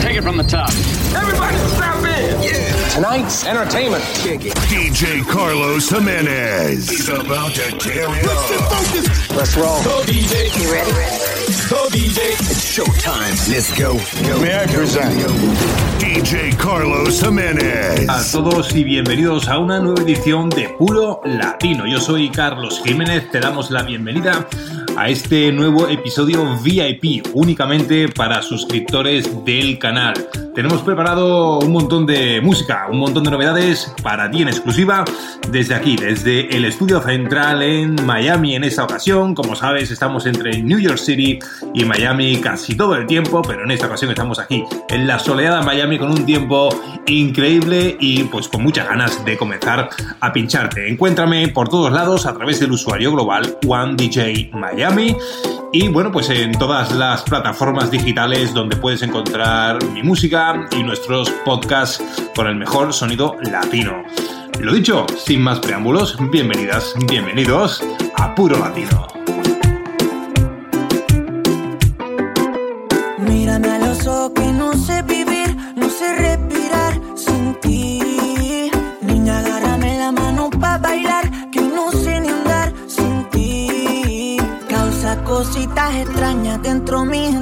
Take it from the top. Everybody strap in. Yeah. Tonight's entertainment. Kick it. DJ Carlos Jimenez. He's about to tear it up. Focus. Let's roll. Go DJ. You ready? Go DJ. It's showtime. Let's go. May I present DJ Carlos Jimenez. a todos y bienvenidos a una nueva edición de Puro Latino. Yo soy Carlos Jiménez, te damos la bienvenida a este nuevo episodio VIP únicamente para suscriptores del canal. Tenemos preparado un montón de música, un montón de novedades para ti en exclusiva desde aquí, desde el estudio central en Miami en esta ocasión. Como sabes, estamos entre New York City y Miami casi todo el tiempo, pero en esta ocasión estamos aquí en la soleada Miami con un tiempo increíble y pues con muchas ganas de comenzar a pincharte. Encuéntrame por todos lados a través del usuario global OneDJ Miami y bueno, pues en todas las plataformas digitales donde puedes encontrar mi música y nuestros podcasts con el mejor sonido latino. Lo dicho, sin más preámbulos, bienvenidas, bienvenidos a Puro Latino. Extrañas dentro mis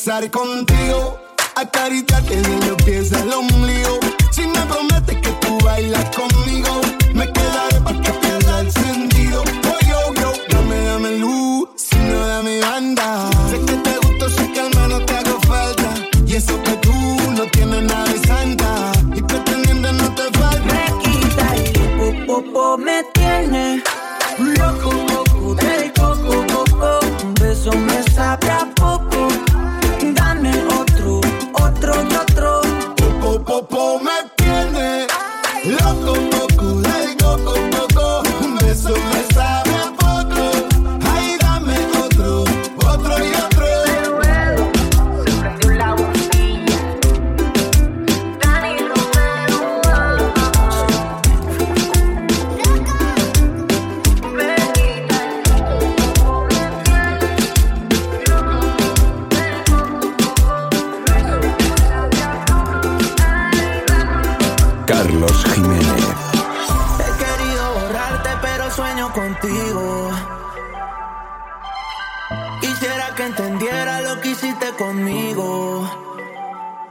conversar contigo, acariciarte de los pies al ombligo. Si me prometes que tú bailas conmigo, me Carlos Jiménez. He querido borrarte, pero sueño contigo. Quisiera que entendiera lo que hiciste conmigo.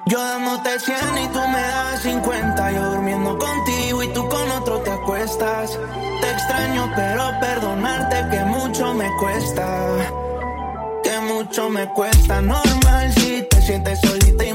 Yo dándote 100 y tú me das 50. Yo durmiendo contigo y tú con otro te acuestas. Te extraño, pero perdonarte que mucho me cuesta. Que mucho me cuesta. Normal si te sientes solita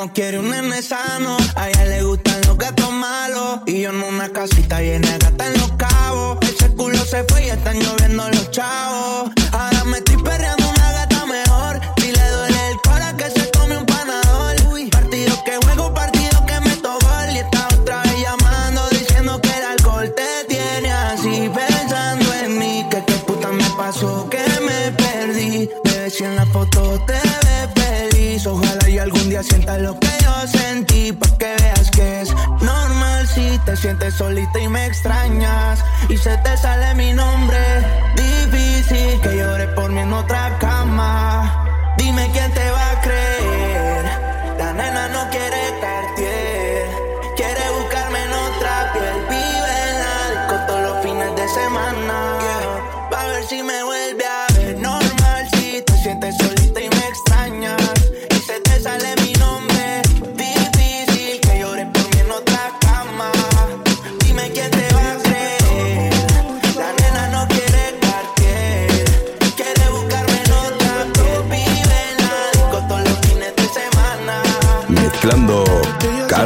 no quiere un nene sano. A ella le gustan los gatos malos. Y yo en una casita llena de gatas en los cabos. Ese culo se fue y están lloviendo los chavos. Te sientes solita y me extrañas. Y se te sale mi nombre. Difícil que llore por mí en otra cama. Dime quién te va a creer. La nena no quiere Cartier. Quiere buscarme en otra piel. Vive en la todos los fines de semana. Va a ver si me vuelve a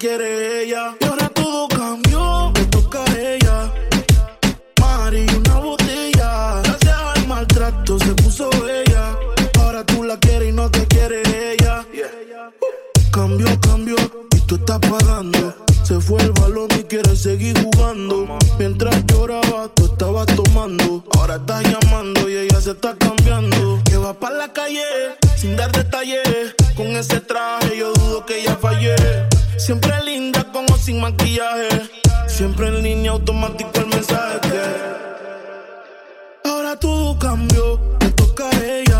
quiere ella. Y ahora todo cambió, te toca a ella. Mari, una botella. Gracias al maltrato se puso bella. Ahora tú la quieres y no te quiere ella. Cambió, cambió y tú estás pagando. Se fue el balón y quiere seguir jugando. Mientras lloraba, tú estabas tomando. Ahora estás llamando y ella se está cambiando. Que va para la calle sin dar detalles. Con ese traje yo dudo que ella fallé. Siempre linda con o sin maquillaje. Siempre en línea automático el mensaje. Ahora todo cambió, te toca a ella.